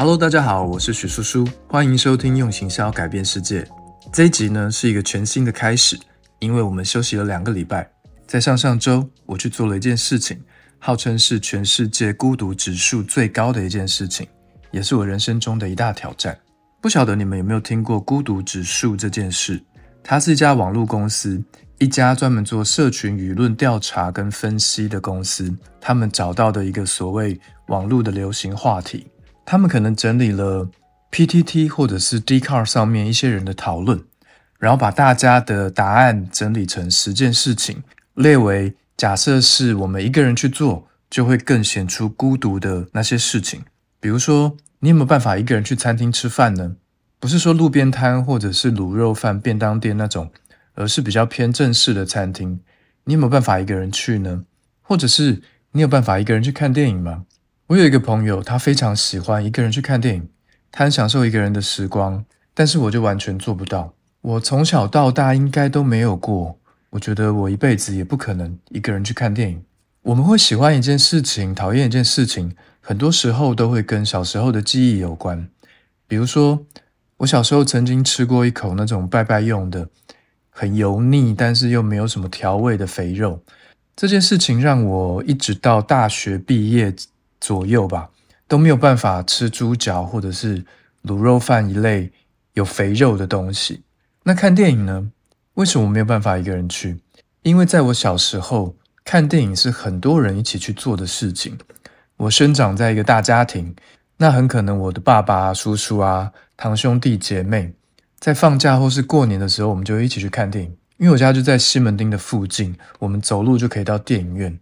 Hello，大家好，我是许叔叔，欢迎收听用行销改变世界。这一集呢是一个全新的开始，因为我们休息了两个礼拜，在上上周我去做了一件事情，号称是全世界孤独指数最高的一件事情，也是我人生中的一大挑战。不晓得你们有没有听过孤独指数这件事？它是一家网络公司，一家专门做社群舆论调查跟分析的公司。他们找到的一个所谓网络的流行话题，他们可能整理了 PTT 或者是 d c a r 上面一些人的讨论，然后把大家的答案整理成十件事情，列为假设是我们一个人去做，就会更显出孤独的那些事情。比如说，你有没有办法一个人去餐厅吃饭呢？不是说路边摊或者是卤肉饭便当店那种，而是比较偏正式的餐厅。你有没有办法一个人去呢？或者是你有办法一个人去看电影吗？我有一个朋友，他非常喜欢一个人去看电影，他很享受一个人的时光，但是我就完全做不到。我从小到大应该都没有过，我觉得我一辈子也不可能一个人去看电影。我们会喜欢一件事情，讨厌一件事情，很多时候都会跟小时候的记忆有关，比如说。我小时候曾经吃过一口那种拜拜用的很油腻，但是又没有什么调味的肥肉。这件事情让我一直到大学毕业左右吧，都没有办法吃猪脚或者是卤肉饭一类有肥肉的东西。那看电影呢？为什么我没有办法一个人去？因为在我小时候看电影是很多人一起去做的事情。我生长在一个大家庭。那很可能我的爸爸、叔叔啊、堂兄弟姐妹，在放假或是过年的时候，我们就一起去看电影。因为我家就在西门町的附近，我们走路就可以到电影院，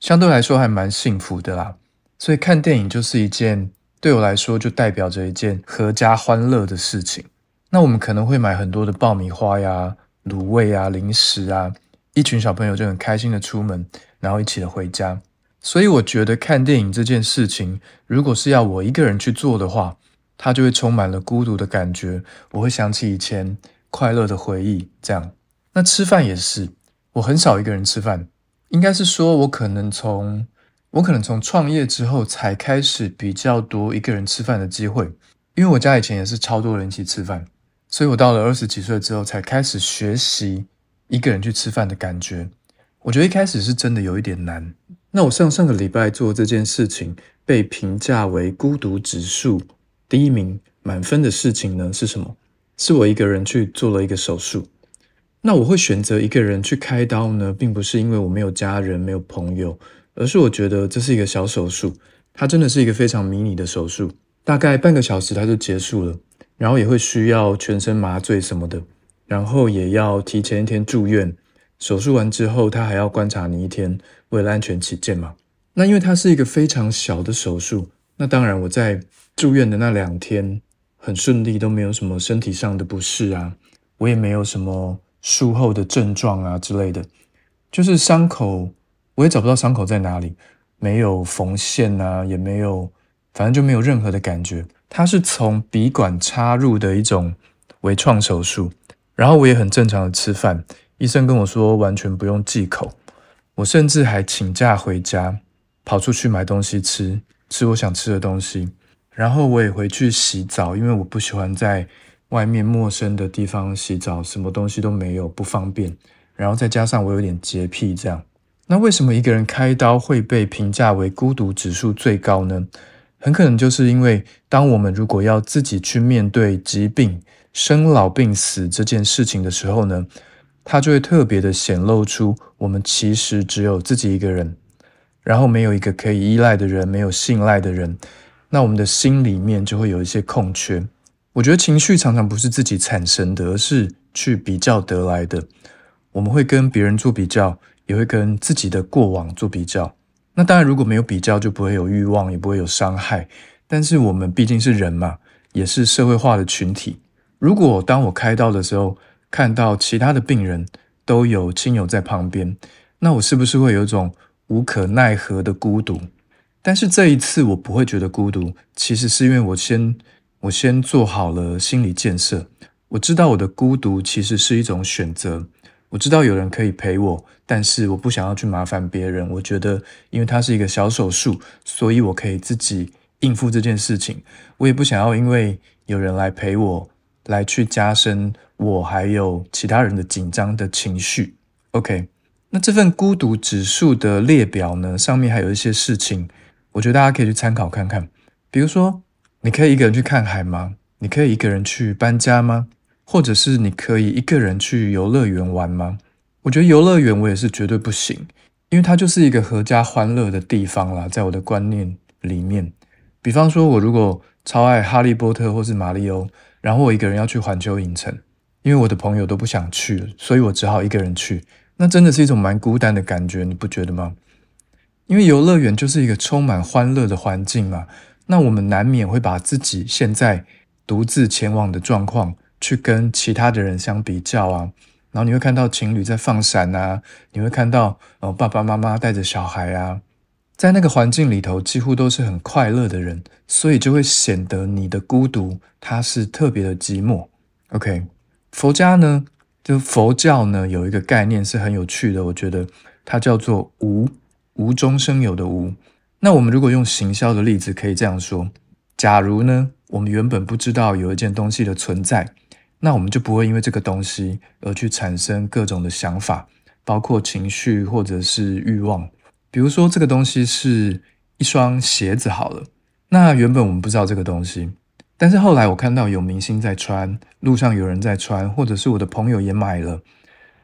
相对来说还蛮幸福的啦。所以看电影就是一件对我来说就代表着一件阖家欢乐的事情。那我们可能会买很多的爆米花呀、卤味啊、零食啊，一群小朋友就很开心的出门，然后一起的回家。所以我觉得看电影这件事情，如果是要我一个人去做的话，它就会充满了孤独的感觉。我会想起以前快乐的回忆，这样。那吃饭也是，我很少一个人吃饭。应该是说，我可能从我可能从创业之后才开始比较多一个人吃饭的机会。因为我家以前也是超多人一起吃饭，所以我到了二十几岁之后才开始学习一个人去吃饭的感觉。我觉得一开始是真的有一点难。那我上上个礼拜做这件事情，被评价为孤独指数第一名满分的事情呢是什么？是我一个人去做了一个手术。那我会选择一个人去开刀呢，并不是因为我没有家人、没有朋友，而是我觉得这是一个小手术，它真的是一个非常迷你的手术，大概半个小时它就结束了，然后也会需要全身麻醉什么的，然后也要提前一天住院。手术完之后，他还要观察你一天，为了安全起见嘛。那因为它是一个非常小的手术，那当然我在住院的那两天很顺利，都没有什么身体上的不适啊，我也没有什么术后的症状啊之类的。就是伤口，我也找不到伤口在哪里，没有缝线啊，也没有，反正就没有任何的感觉。它是从鼻管插入的一种微创手术，然后我也很正常的吃饭。医生跟我说，完全不用忌口。我甚至还请假回家，跑出去买东西吃，吃我想吃的东西。然后我也回去洗澡，因为我不喜欢在外面陌生的地方洗澡，什么东西都没有，不方便。然后再加上我有点洁癖，这样。那为什么一个人开刀会被评价为孤独指数最高呢？很可能就是因为，当我们如果要自己去面对疾病、生老病死这件事情的时候呢？它就会特别的显露出，我们其实只有自己一个人，然后没有一个可以依赖的人，没有信赖的人，那我们的心里面就会有一些空缺。我觉得情绪常常不是自己产生的，而是去比较得来的。我们会跟别人做比较，也会跟自己的过往做比较。那当然，如果没有比较，就不会有欲望，也不会有伤害。但是我们毕竟是人嘛，也是社会化的群体。如果当我开刀的时候，看到其他的病人都有亲友在旁边，那我是不是会有一种无可奈何的孤独？但是这一次我不会觉得孤独，其实是因为我先我先做好了心理建设，我知道我的孤独其实是一种选择，我知道有人可以陪我，但是我不想要去麻烦别人。我觉得，因为它是一个小手术，所以我可以自己应付这件事情，我也不想要因为有人来陪我，来去加深我还有其他人的紧张的情绪。OK，那这份孤独指数的列表呢，上面还有一些事情，我觉得大家可以去参考看看。比如说，你可以一个人去看海吗？你可以一个人去搬家吗？或者是你可以一个人去游乐园玩吗？我觉得游乐园我也是绝对不行，因为它就是一个合家欢乐的地方啦，在我的观念里面。比方说，我如果超爱哈利波特或是马里欧，然后我一个人要去环球影城，因为我的朋友都不想去，所以我只好一个人去。那真的是一种蛮孤单的感觉，你不觉得吗？因为游乐园就是一个充满欢乐的环境嘛，那我们难免会把自己现在独自前往的状况去跟其他的人相比较啊。然后你会看到情侣在放闪啊，你会看到呃爸爸妈妈带着小孩啊，在那个环境里头几乎都是很快乐的人，所以就会显得你的孤独它是特别的寂寞。OK，佛家呢，就佛教呢有一个概念是很有趣的，我觉得它叫做无无中生有的无。那我们如果用行销的例子，可以这样说：假如呢，我们原本不知道有一件东西的存在。那我们就不会因为这个东西而去产生各种的想法，包括情绪或者是欲望。比如说，这个东西是一双鞋子好了，那原本我们不知道这个东西，但是后来我看到有明星在穿，路上有人在穿，或者是我的朋友也买了，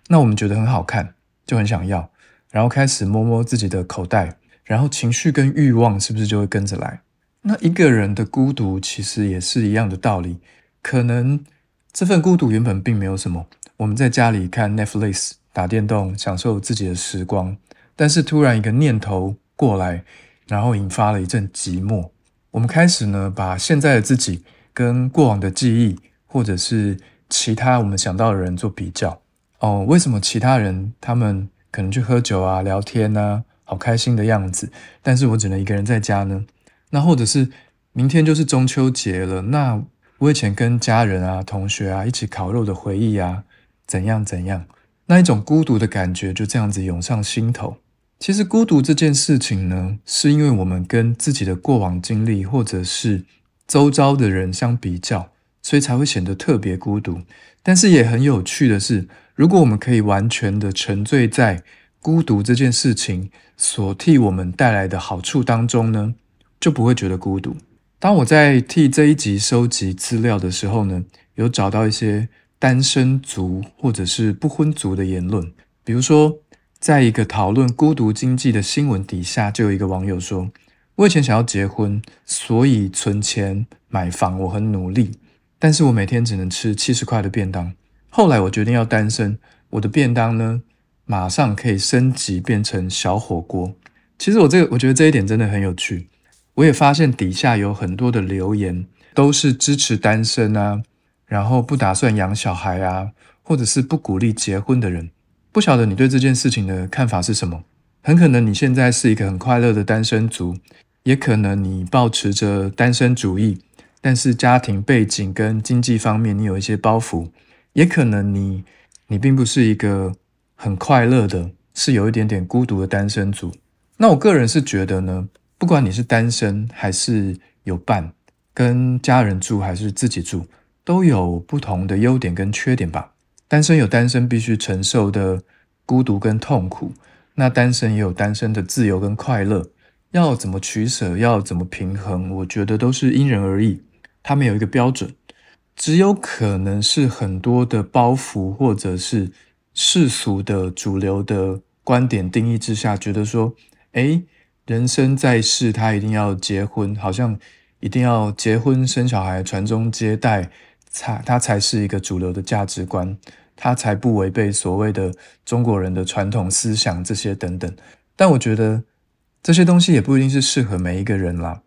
那我们觉得很好看，就很想要，然后开始摸摸自己的口袋，然后情绪跟欲望是不是就会跟着来？那一个人的孤独其实也是一样的道理，可能。这份孤独原本并没有什么，我们在家里看 Netflix、打电动，享受自己的时光。但是突然一个念头过来，然后引发了一阵寂寞。我们开始呢，把现在的自己跟过往的记忆，或者是其他我们想到的人做比较。哦，为什么其他人他们可能去喝酒啊、聊天啊，好开心的样子，但是我只能一个人在家呢？那或者是明天就是中秋节了，那？我以前跟家人啊、同学啊一起烤肉的回忆啊，怎样怎样，那一种孤独的感觉就这样子涌上心头。其实孤独这件事情呢，是因为我们跟自己的过往经历或者是周遭的人相比较，所以才会显得特别孤独。但是也很有趣的是，如果我们可以完全的沉醉在孤独这件事情所替我们带来的好处当中呢，就不会觉得孤独。当我在替这一集收集资料的时候呢，有找到一些单身族或者是不婚族的言论。比如说，在一个讨论孤独经济的新闻底下，就有一个网友说：“我以前想要结婚，所以存钱买房，我很努力，但是我每天只能吃七十块的便当。后来我决定要单身，我的便当呢，马上可以升级变成小火锅。其实我这个，我觉得这一点真的很有趣。”我也发现底下有很多的留言都是支持单身啊，然后不打算养小孩啊，或者是不鼓励结婚的人。不晓得你对这件事情的看法是什么？很可能你现在是一个很快乐的单身族，也可能你保持着单身主义，但是家庭背景跟经济方面你有一些包袱，也可能你你并不是一个很快乐的，是有一点点孤独的单身族。那我个人是觉得呢。不管你是单身还是有伴，跟家人住还是自己住，都有不同的优点跟缺点吧。单身有单身必须承受的孤独跟痛苦，那单身也有单身的自由跟快乐。要怎么取舍，要怎么平衡，我觉得都是因人而异。他们有一个标准，只有可能是很多的包袱，或者是世俗的主流的观点定义之下，觉得说，哎。人生在世，他一定要结婚，好像一定要结婚生小孩、传宗接代，才他才是一个主流的价值观，他才不违背所谓的中国人的传统思想这些等等。但我觉得这些东西也不一定是适合每一个人啦。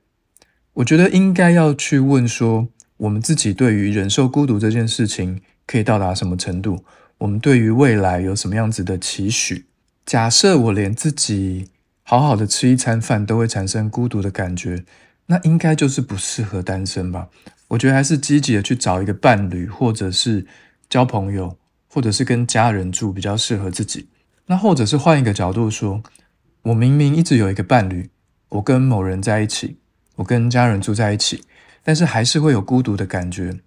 我觉得应该要去问说，我们自己对于忍受孤独这件事情可以到达什么程度？我们对于未来有什么样子的期许？假设我连自己。好好的吃一餐饭都会产生孤独的感觉，那应该就是不适合单身吧？我觉得还是积极的去找一个伴侣，或者是交朋友，或者是跟家人住比较适合自己。那或者是换一个角度说，我明明一直有一个伴侣，我跟某人在一起，我跟家人住在一起，但是还是会有孤独的感觉。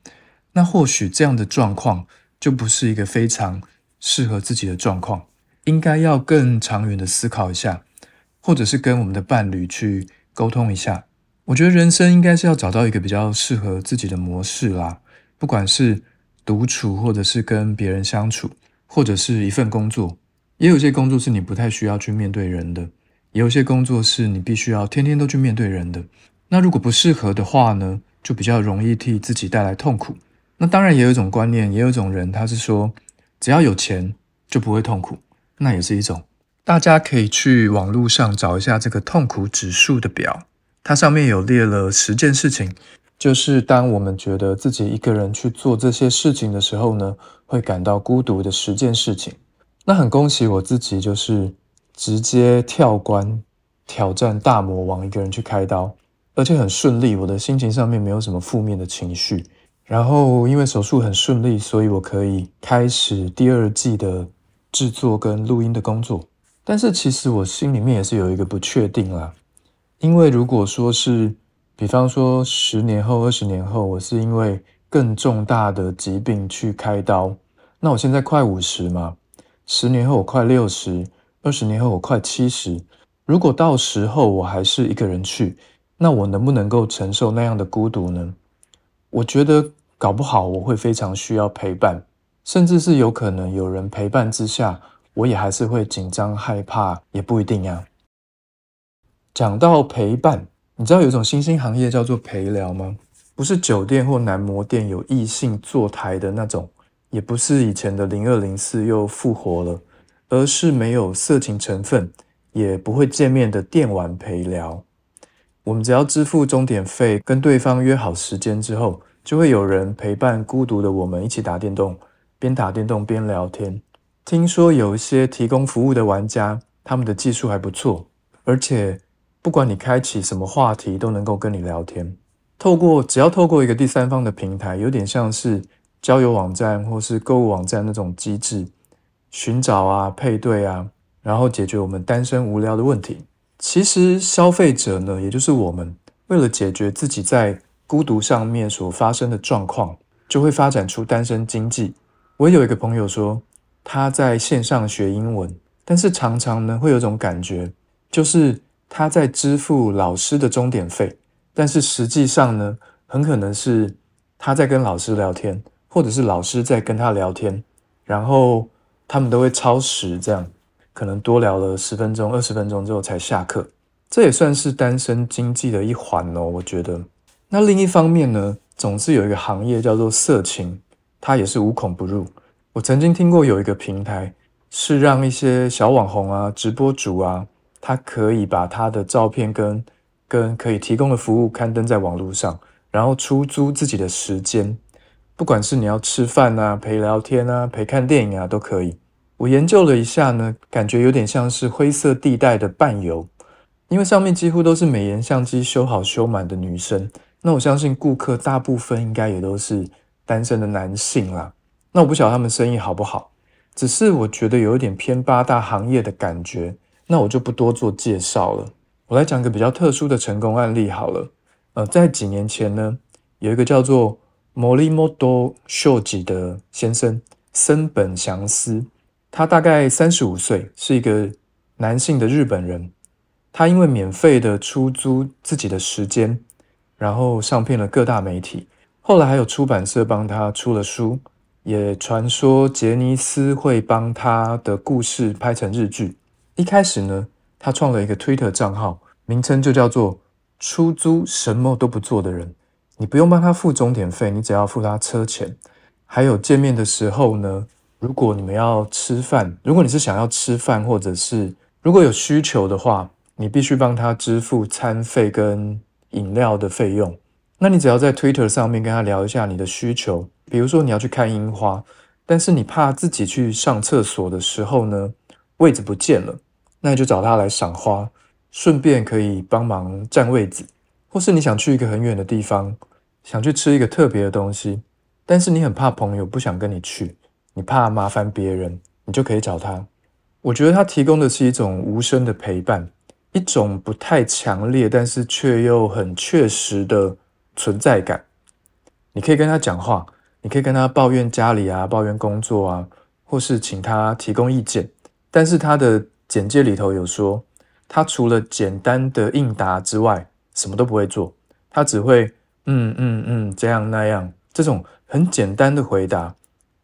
那或许这样的状况就不是一个非常适合自己的状况，应该要更长远的思考一下，或者是跟我们的伴侣去沟通一下。我觉得人生应该是要找到一个比较适合自己的模式啦，不管是独处，或者是跟别人相处，或者是一份工作，也有些工作是你不太需要去面对人的，也有些工作是你必须要天天都去面对人的。那如果不适合的话呢，就比较容易替自己带来痛苦。那当然也有一种观念，也有一种人，他是说只要有钱就不会痛苦，那也是一种。大家可以去网络上找一下这个痛苦指数的表，它上面有列了十件事情，就是当我们觉得自己一个人去做这些事情的时候呢，会感到孤独的十件事情。那很恭喜我自己，就是直接跳关挑战大魔王，一个人去开刀。而且很顺利，我的心情上面没有什么负面的情绪。然后因为手术很顺利，所以我可以开始第二季的制作跟录音的工作。但是其实我心里面也是有一个不确定啦，因为如果说是，比方说十年后、二十年后，我是因为更重大的疾病去开刀，那我现在快五十嘛，十年后我快六十，二十年后我快七十，如果到时候我还是一个人去。那我能不能够承受那样的孤独呢？我觉得搞不好我会非常需要陪伴，甚至是有可能有人陪伴之下，我也还是会紧张害怕，也不一定呀。讲到陪伴，你知道有一种新兴行业叫做陪聊吗？不是酒店或男模店有异性坐台的那种，也不是以前的零二零四又复活了，而是没有色情成分，也不会见面的电玩陪聊。我们只要支付钟点费，跟对方约好时间之后，就会有人陪伴孤独的我们一起打电动，边打电动边聊天。听说有一些提供服务的玩家，他们的技术还不错，而且不管你开启什么话题，都能够跟你聊天。透过只要透过一个第三方的平台，有点像是交友网站或是购物网站那种机制，寻找啊配对啊，然后解决我们单身无聊的问题。其实消费者呢，也就是我们，为了解决自己在孤独上面所发生的状况，就会发展出单身经济。我有一个朋友说，他在线上学英文，但是常常呢会有种感觉，就是他在支付老师的钟点费，但是实际上呢，很可能是他在跟老师聊天，或者是老师在跟他聊天，然后他们都会超时这样。可能多聊了十分钟、二十分钟之后才下课，这也算是单身经济的一环哦。我觉得，那另一方面呢，总是有一个行业叫做色情，它也是无孔不入。我曾经听过有一个平台，是让一些小网红啊、直播主啊，他可以把他的照片跟跟可以提供的服务刊登在网络上，然后出租自己的时间，不管是你要吃饭啊、陪聊天啊、陪看电影啊，都可以。我研究了一下呢，感觉有点像是灰色地带的伴游，因为上面几乎都是美颜相机修好修满的女生。那我相信顾客大部分应该也都是单身的男性啦。那我不晓得他们生意好不好，只是我觉得有一点偏八大行业的感觉。那我就不多做介绍了。我来讲个比较特殊的成功案例好了。呃，在几年前呢，有一个叫做 Morimoto Shoji 的先生森本祥司。他大概三十五岁，是一个男性的日本人。他因为免费的出租自己的时间，然后上片了各大媒体。后来还有出版社帮他出了书，也传说杰尼斯会帮他的故事拍成日剧。一开始呢，他创了一个 Twitter 账号，名称就叫做“出租什么都不做的人”。你不用帮他付钟点费，你只要付他车钱。还有见面的时候呢。如果你们要吃饭，如果你是想要吃饭，或者是如果有需求的话，你必须帮他支付餐费跟饮料的费用。那你只要在 Twitter 上面跟他聊一下你的需求，比如说你要去看樱花，但是你怕自己去上厕所的时候呢，位置不见了，那你就找他来赏花，顺便可以帮忙占位子。或是你想去一个很远的地方，想去吃一个特别的东西，但是你很怕朋友不想跟你去。你怕麻烦别人，你就可以找他。我觉得他提供的是一种无声的陪伴，一种不太强烈，但是却又很确实的存在感。你可以跟他讲话，你可以跟他抱怨家里啊，抱怨工作啊，或是请他提供意见。但是他的简介里头有说，他除了简单的应答之外，什么都不会做。他只会嗯嗯嗯这样那样这种很简单的回答。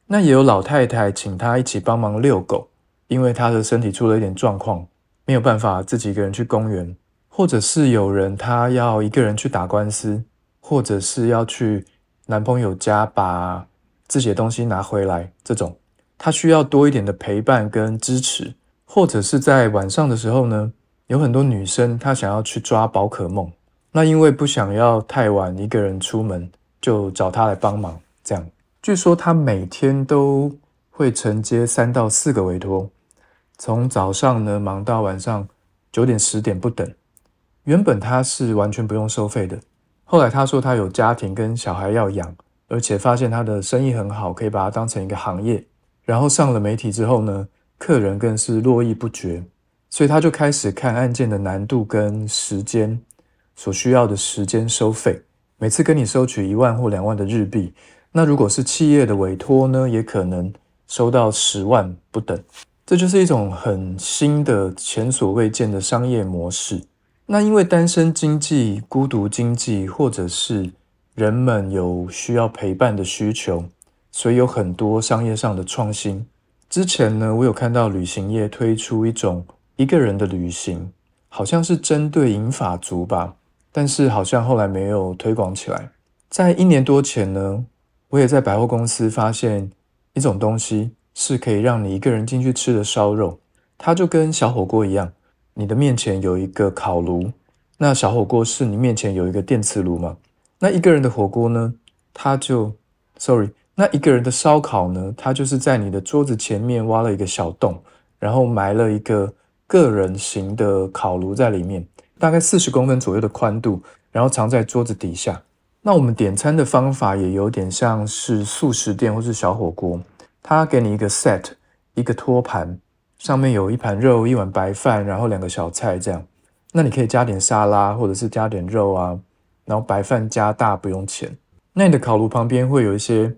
那也有老太太请他一起帮忙遛狗，因为他的身体出了一点状况，没有办法自己一个人去公园，或者是有人他要一个人去打官司，或者是要去男朋友家把自己的东西拿回来，这种他需要多一点的陪伴跟支持，或者是在晚上的时候呢，有很多女生她想要去抓宝可梦，那因为不想要太晚一个人出门，就找他来帮忙，这样。据说他每天都会承接三到四个委托，从早上呢忙到晚上九点十点不等。原本他是完全不用收费的，后来他说他有家庭跟小孩要养，而且发现他的生意很好，可以把它当成一个行业。然后上了媒体之后呢，客人更是络绎不绝，所以他就开始看案件的难度跟时间所需要的时间收费，每次跟你收取一万或两万的日币。那如果是企业的委托呢，也可能收到十万不等，这就是一种很新的、前所未见的商业模式。那因为单身经济、孤独经济，或者是人们有需要陪伴的需求，所以有很多商业上的创新。之前呢，我有看到旅行业推出一种一个人的旅行，好像是针对银发族吧，但是好像后来没有推广起来。在一年多前呢。我也在百货公司发现一种东西，是可以让你一个人进去吃的烧肉。它就跟小火锅一样，你的面前有一个烤炉，那小火锅是你面前有一个电磁炉吗？那一个人的火锅呢？它就，sorry，那一个人的烧烤呢？它就是在你的桌子前面挖了一个小洞，然后埋了一个个人型的烤炉在里面，大概四十公分左右的宽度，然后藏在桌子底下。那我们点餐的方法也有点像是素食店或是小火锅，他给你一个 set，一个托盘，上面有一盘肉、一碗白饭，然后两个小菜这样。那你可以加点沙拉，或者是加点肉啊，然后白饭加大不用钱。那你的烤炉旁边会有一些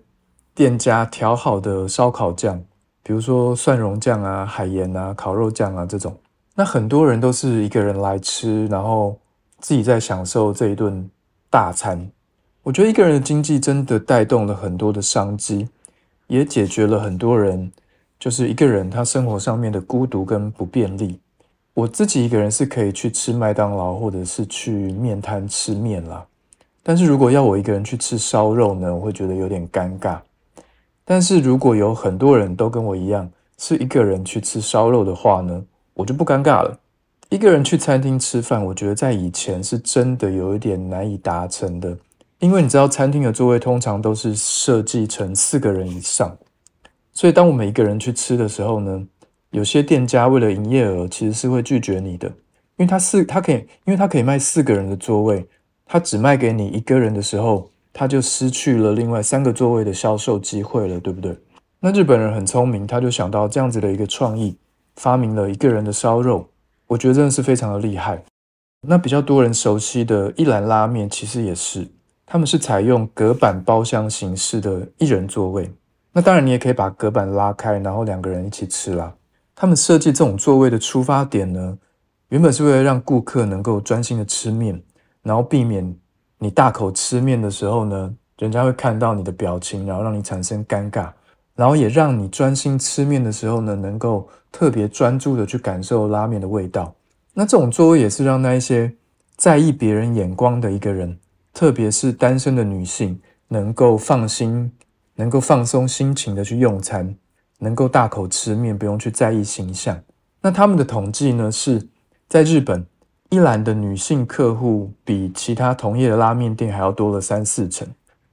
店家调好的烧烤酱，比如说蒜蓉酱啊、海盐啊、烤肉酱啊这种。那很多人都是一个人来吃，然后自己在享受这一顿大餐。我觉得一个人的经济真的带动了很多的商机，也解决了很多人就是一个人他生活上面的孤独跟不便利。我自己一个人是可以去吃麦当劳或者是去面摊吃面啦，但是如果要我一个人去吃烧肉呢，我会觉得有点尴尬。但是如果有很多人都跟我一样是一个人去吃烧肉的话呢，我就不尴尬了。一个人去餐厅吃饭，我觉得在以前是真的有一点难以达成的。因为你知道，餐厅的座位通常都是设计成四个人以上，所以当我们一个人去吃的时候呢，有些店家为了营业额，其实是会拒绝你的，因为他四他可以，因为他可以卖四个人的座位，他只卖给你一个人的时候，他就失去了另外三个座位的销售机会了，对不对？那日本人很聪明，他就想到这样子的一个创意，发明了一个人的烧肉，我觉得真的是非常的厉害。那比较多人熟悉的一兰拉面，其实也是。他们是采用隔板包厢形式的一人座位，那当然你也可以把隔板拉开，然后两个人一起吃啦。他们设计这种座位的出发点呢，原本是为了让顾客能够专心的吃面，然后避免你大口吃面的时候呢，人家会看到你的表情，然后让你产生尴尬，然后也让你专心吃面的时候呢，能够特别专注的去感受拉面的味道。那这种座位也是让那一些在意别人眼光的一个人。特别是单身的女性，能够放心、能够放松心情的去用餐，能够大口吃面，不用去在意形象。那他们的统计呢，是在日本，一兰的女性客户比其他同业的拉面店还要多了三四成。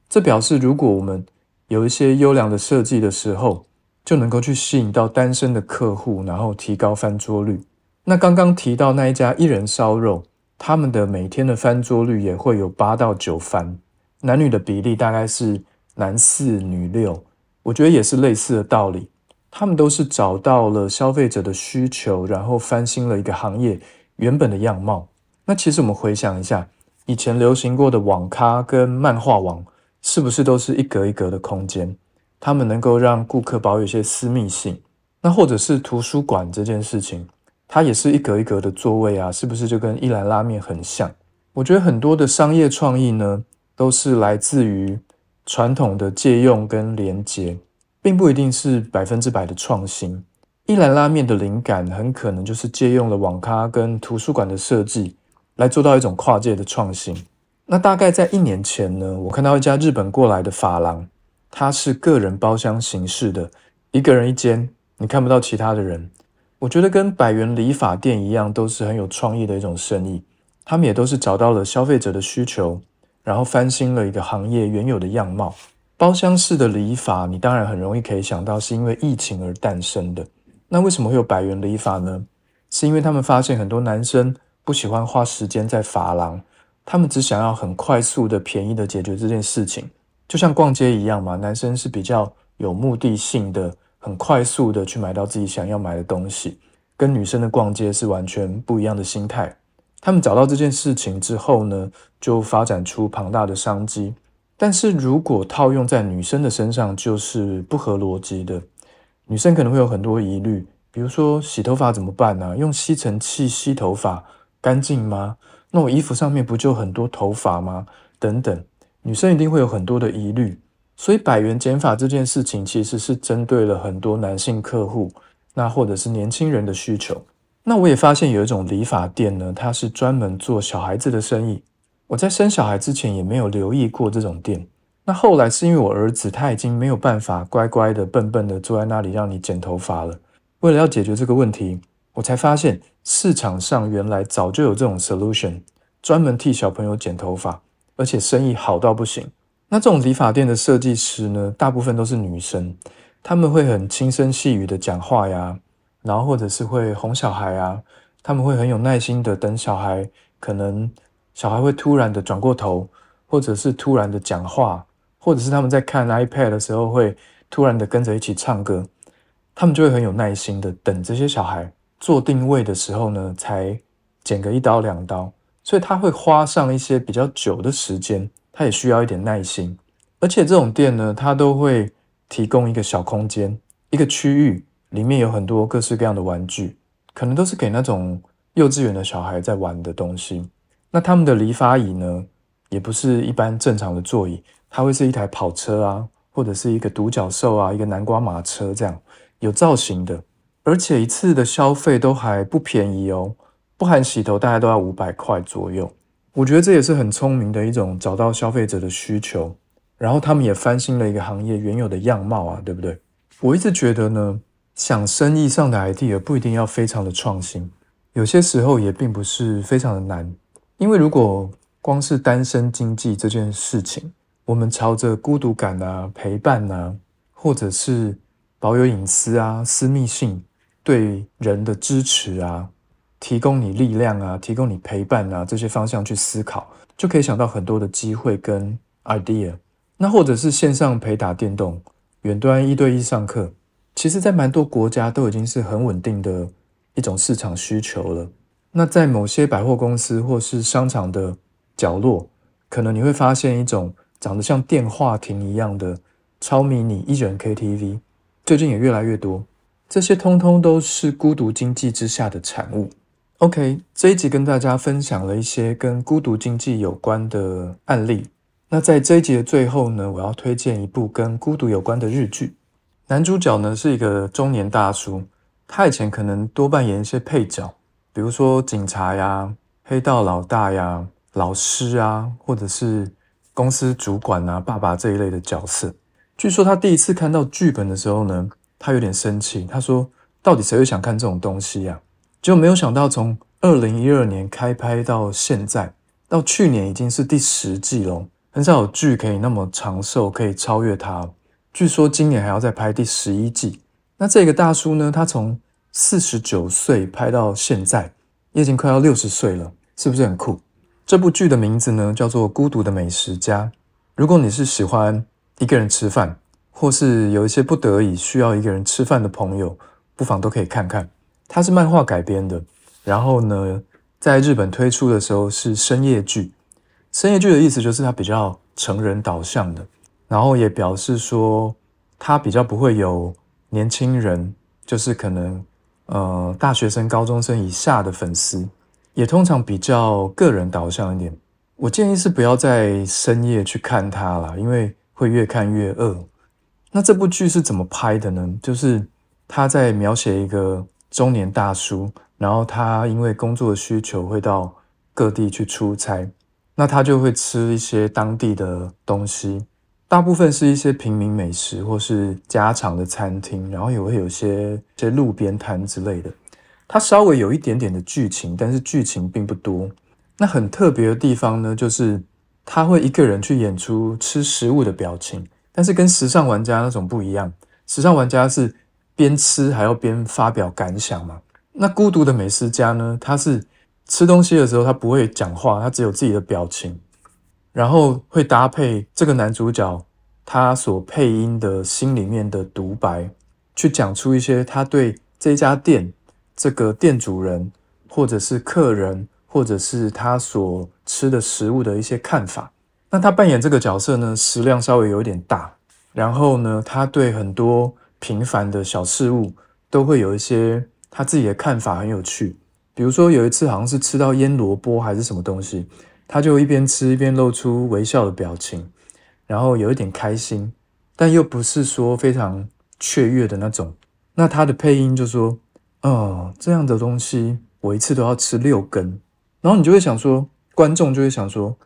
这表示，如果我们有一些优良的设计的时候，就能够去吸引到单身的客户，然后提高翻桌率。那刚刚提到那一家一人烧肉。他们的每天的翻桌率也会有八到九翻，男女的比例大概是男四女六，我觉得也是类似的道理。他们都是找到了消费者的需求，然后翻新了一个行业原本的样貌。那其实我们回想一下，以前流行过的网咖跟漫画网，是不是都是一格一格的空间？他们能够让顾客保有一些私密性。那或者是图书馆这件事情，它也是一格一格的座位啊，是不是就跟一兰拉面很像？我觉得很多的商业创意呢，都是来自于传统的借用跟连接，并不一定是百分之百的创新。一兰拉面的灵感很可能就是借用了网咖跟图书馆的设计。来做到一种跨界的创新。那大概在一年前呢，我看到一家日本过来的发廊，它是个人包厢形式的，一个人一间，你看不到其他的人。我觉得跟百元理发店一样，都是很有创意的一种生意。他们也都是找到了消费者的需求，然后翻新了一个行业原有的样貌。包厢式的礼法，你当然很容易可以想到是因为疫情而诞生的。那为什么会有百元礼法呢？是因为他们发现很多男生。不喜欢花时间在发廊，他们只想要很快速的、便宜的解决这件事情，就像逛街一样嘛。男生是比较有目的性的，很快速的去买到自己想要买的东西，跟女生的逛街是完全不一样的心态。他们找到这件事情之后呢，就发展出庞大的商机。但是如果套用在女生的身上，就是不合逻辑的。女生可能会有很多疑虑，比如说洗头发怎么办呢？用吸尘器吸头发。干净吗？那我衣服上面不就很多头发吗？等等，女生一定会有很多的疑虑。所以百元减法这件事情其实是针对了很多男性客户，那或者是年轻人的需求。那我也发现有一种理发店呢，它是专门做小孩子的生意。我在生小孩之前也没有留意过这种店。那后来是因为我儿子他已经没有办法乖乖的、笨笨的坐在那里让你剪头发了。为了要解决这个问题。我才发现市场上原来早就有这种 solution，专门替小朋友剪头发，而且生意好到不行。那这种理发店的设计师呢，大部分都是女生，他们会很轻声细语的讲话呀，然后或者是会哄小孩啊，他们会很有耐心的等小孩，可能小孩会突然的转过头，或者是突然的讲话，或者是他们在看 iPad 的时候会突然的跟着一起唱歌，他们就会很有耐心的等这些小孩。做定位的时候呢，才剪个一刀两刀，所以他会花上一些比较久的时间，他也需要一点耐心。而且这种店呢，它都会提供一个小空间，一个区域，里面有很多各式各样的玩具，可能都是给那种幼稚园的小孩在玩的东西。那他们的理发椅呢，也不是一般正常的座椅，它会是一台跑车啊，或者是一个独角兽啊，一个南瓜马车这样有造型的。而且一次的消费都还不便宜哦，不含洗头大概都要五百块左右。我觉得这也是很聪明的一种找到消费者的需求，然后他们也翻新了一个行业原有的样貌啊，对不对？我一直觉得呢，想生意上的 idea 不一定要非常的创新，有些时候也并不是非常的难。因为如果光是单身经济这件事情，我们朝着孤独感啊、陪伴啊，或者是保有隐私啊、私密性。对人的支持啊，提供你力量啊，提供你陪伴啊，这些方向去思考，就可以想到很多的机会跟 idea。那或者是线上陪打电动、远端一对一上课，其实，在蛮多国家都已经是很稳定的一种市场需求了。那在某些百货公司或是商场的角落，可能你会发现一种长得像电话亭一样的超迷你一人 KTV，最近也越来越多。这些通通都是孤独经济之下的产物。OK，这一集跟大家分享了一些跟孤独经济有关的案例。那在这一集的最后呢，我要推荐一部跟孤独有关的日剧。男主角呢是一个中年大叔，他以前可能多扮演一些配角，比如说警察呀、黑道老大呀、老师啊，或者是公司主管啊、爸爸这一类的角色。据说他第一次看到剧本的时候呢。他有点生气，他说：“到底谁会想看这种东西呀？”结果没有想到，从二零一二年开拍到现在，到去年已经是第十季了。很少有剧可以那么长寿，可以超越它。据说今年还要再拍第十一季。那这个大叔呢？他从四十九岁拍到现在，也已经快要六十岁了，是不是很酷？这部剧的名字呢，叫做《孤独的美食家》。如果你是喜欢一个人吃饭，或是有一些不得已需要一个人吃饭的朋友，不妨都可以看看。它是漫画改编的，然后呢，在日本推出的时候是深夜剧。深夜剧的意思就是它比较成人导向的，然后也表示说他比较不会有年轻人，就是可能呃大学生、高中生以下的粉丝，也通常比较个人导向一点。我建议是不要在深夜去看他了，因为会越看越饿。那这部剧是怎么拍的呢？就是他在描写一个中年大叔，然后他因为工作的需求会到各地去出差，那他就会吃一些当地的东西，大部分是一些平民美食或是家常的餐厅，然后也会有些些路边摊之类的。它稍微有一点点的剧情，但是剧情并不多。那很特别的地方呢，就是他会一个人去演出吃食物的表情，但是跟时尚玩家那种不一样。时尚玩家是边吃还要边发表感想嘛。那孤独的美食家呢，他是吃东西的时候他不会讲话，他只有自己的表情，然后会搭配这个男主角他所配音的心里面的独白，去讲出一些他对这家店、这个店主人或者是客人。或者是他所吃的食物的一些看法。那他扮演这个角色呢，食量稍微有点大。然后呢，他对很多平凡的小事物都会有一些他自己的看法，很有趣。比如说有一次好像是吃到腌萝卜还是什么东西，他就一边吃一边露出微笑的表情，然后有一点开心，但又不是说非常雀跃的那种。那他的配音就说：“哦，这样的东西我一次都要吃六根。”然后你就会想说，观众就会想说，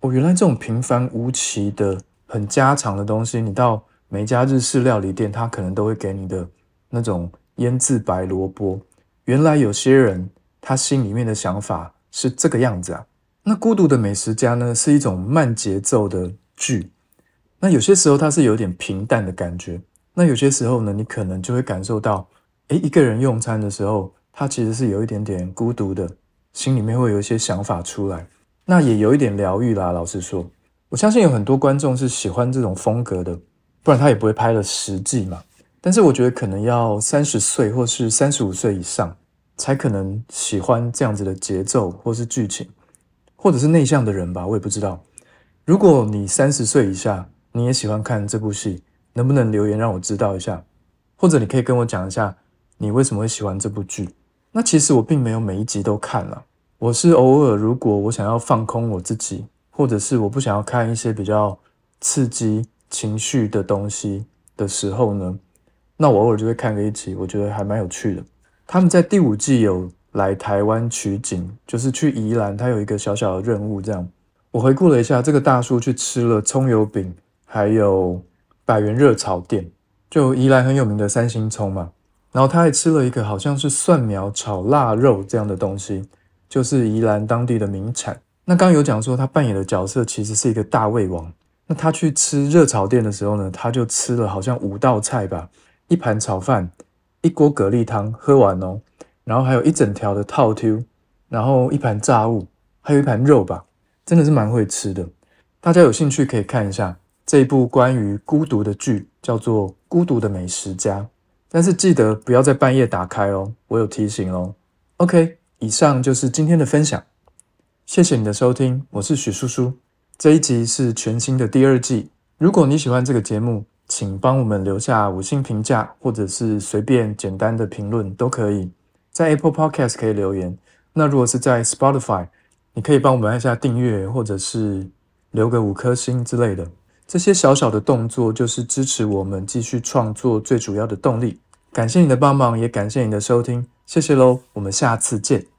哦，原来这种平凡无奇的、很家常的东西，你到每家日式料理店，他可能都会给你的那种腌制白萝卜。原来有些人他心里面的想法是这个样子啊。那《孤独的美食家》呢，是一种慢节奏的剧。那有些时候它是有点平淡的感觉。那有些时候呢，你可能就会感受到，诶，一个人用餐的时候，他其实是有一点点孤独的。心里面会有一些想法出来，那也有一点疗愈啦。老实说，我相信有很多观众是喜欢这种风格的，不然他也不会拍了十季嘛。但是我觉得可能要三十岁或是三十五岁以上，才可能喜欢这样子的节奏或是剧情，或者是内向的人吧，我也不知道。如果你三十岁以下，你也喜欢看这部戏，能不能留言让我知道一下？或者你可以跟我讲一下，你为什么会喜欢这部剧？那其实我并没有每一集都看了，我是偶尔如果我想要放空我自己，或者是我不想要看一些比较刺激情绪的东西的时候呢，那我偶尔就会看个一集，我觉得还蛮有趣的。他们在第五季有来台湾取景，就是去宜兰，他有一个小小的任务。这样，我回顾了一下，这个大叔去吃了葱油饼，还有百元热炒店，就宜兰很有名的三星葱嘛。然后他还吃了一个好像是蒜苗炒腊肉这样的东西，就是宜兰当地的名产。那刚有讲说他扮演的角色其实是一个大胃王。那他去吃热炒店的时候呢，他就吃了好像五道菜吧，一盘炒饭，一锅蛤蜊汤，喝完哦，然后还有一整条的套 Q，然后一盘炸物，还有一盘肉吧，真的是蛮会吃的。大家有兴趣可以看一下这一部关于孤独的剧，叫做《孤独的美食家》。但是记得不要在半夜打开哦，我有提醒哦。OK，以上就是今天的分享，谢谢你的收听，我是许叔叔。这一集是全新的第二季，如果你喜欢这个节目，请帮我们留下五星评价，或者是随便简单的评论都可以。在 Apple Podcast 可以留言，那如果是在 Spotify，你可以帮我们按下订阅，或者是留个五颗星之类的。这些小小的动作，就是支持我们继续创作最主要的动力。感谢你的帮忙，也感谢你的收听，谢谢喽，我们下次见。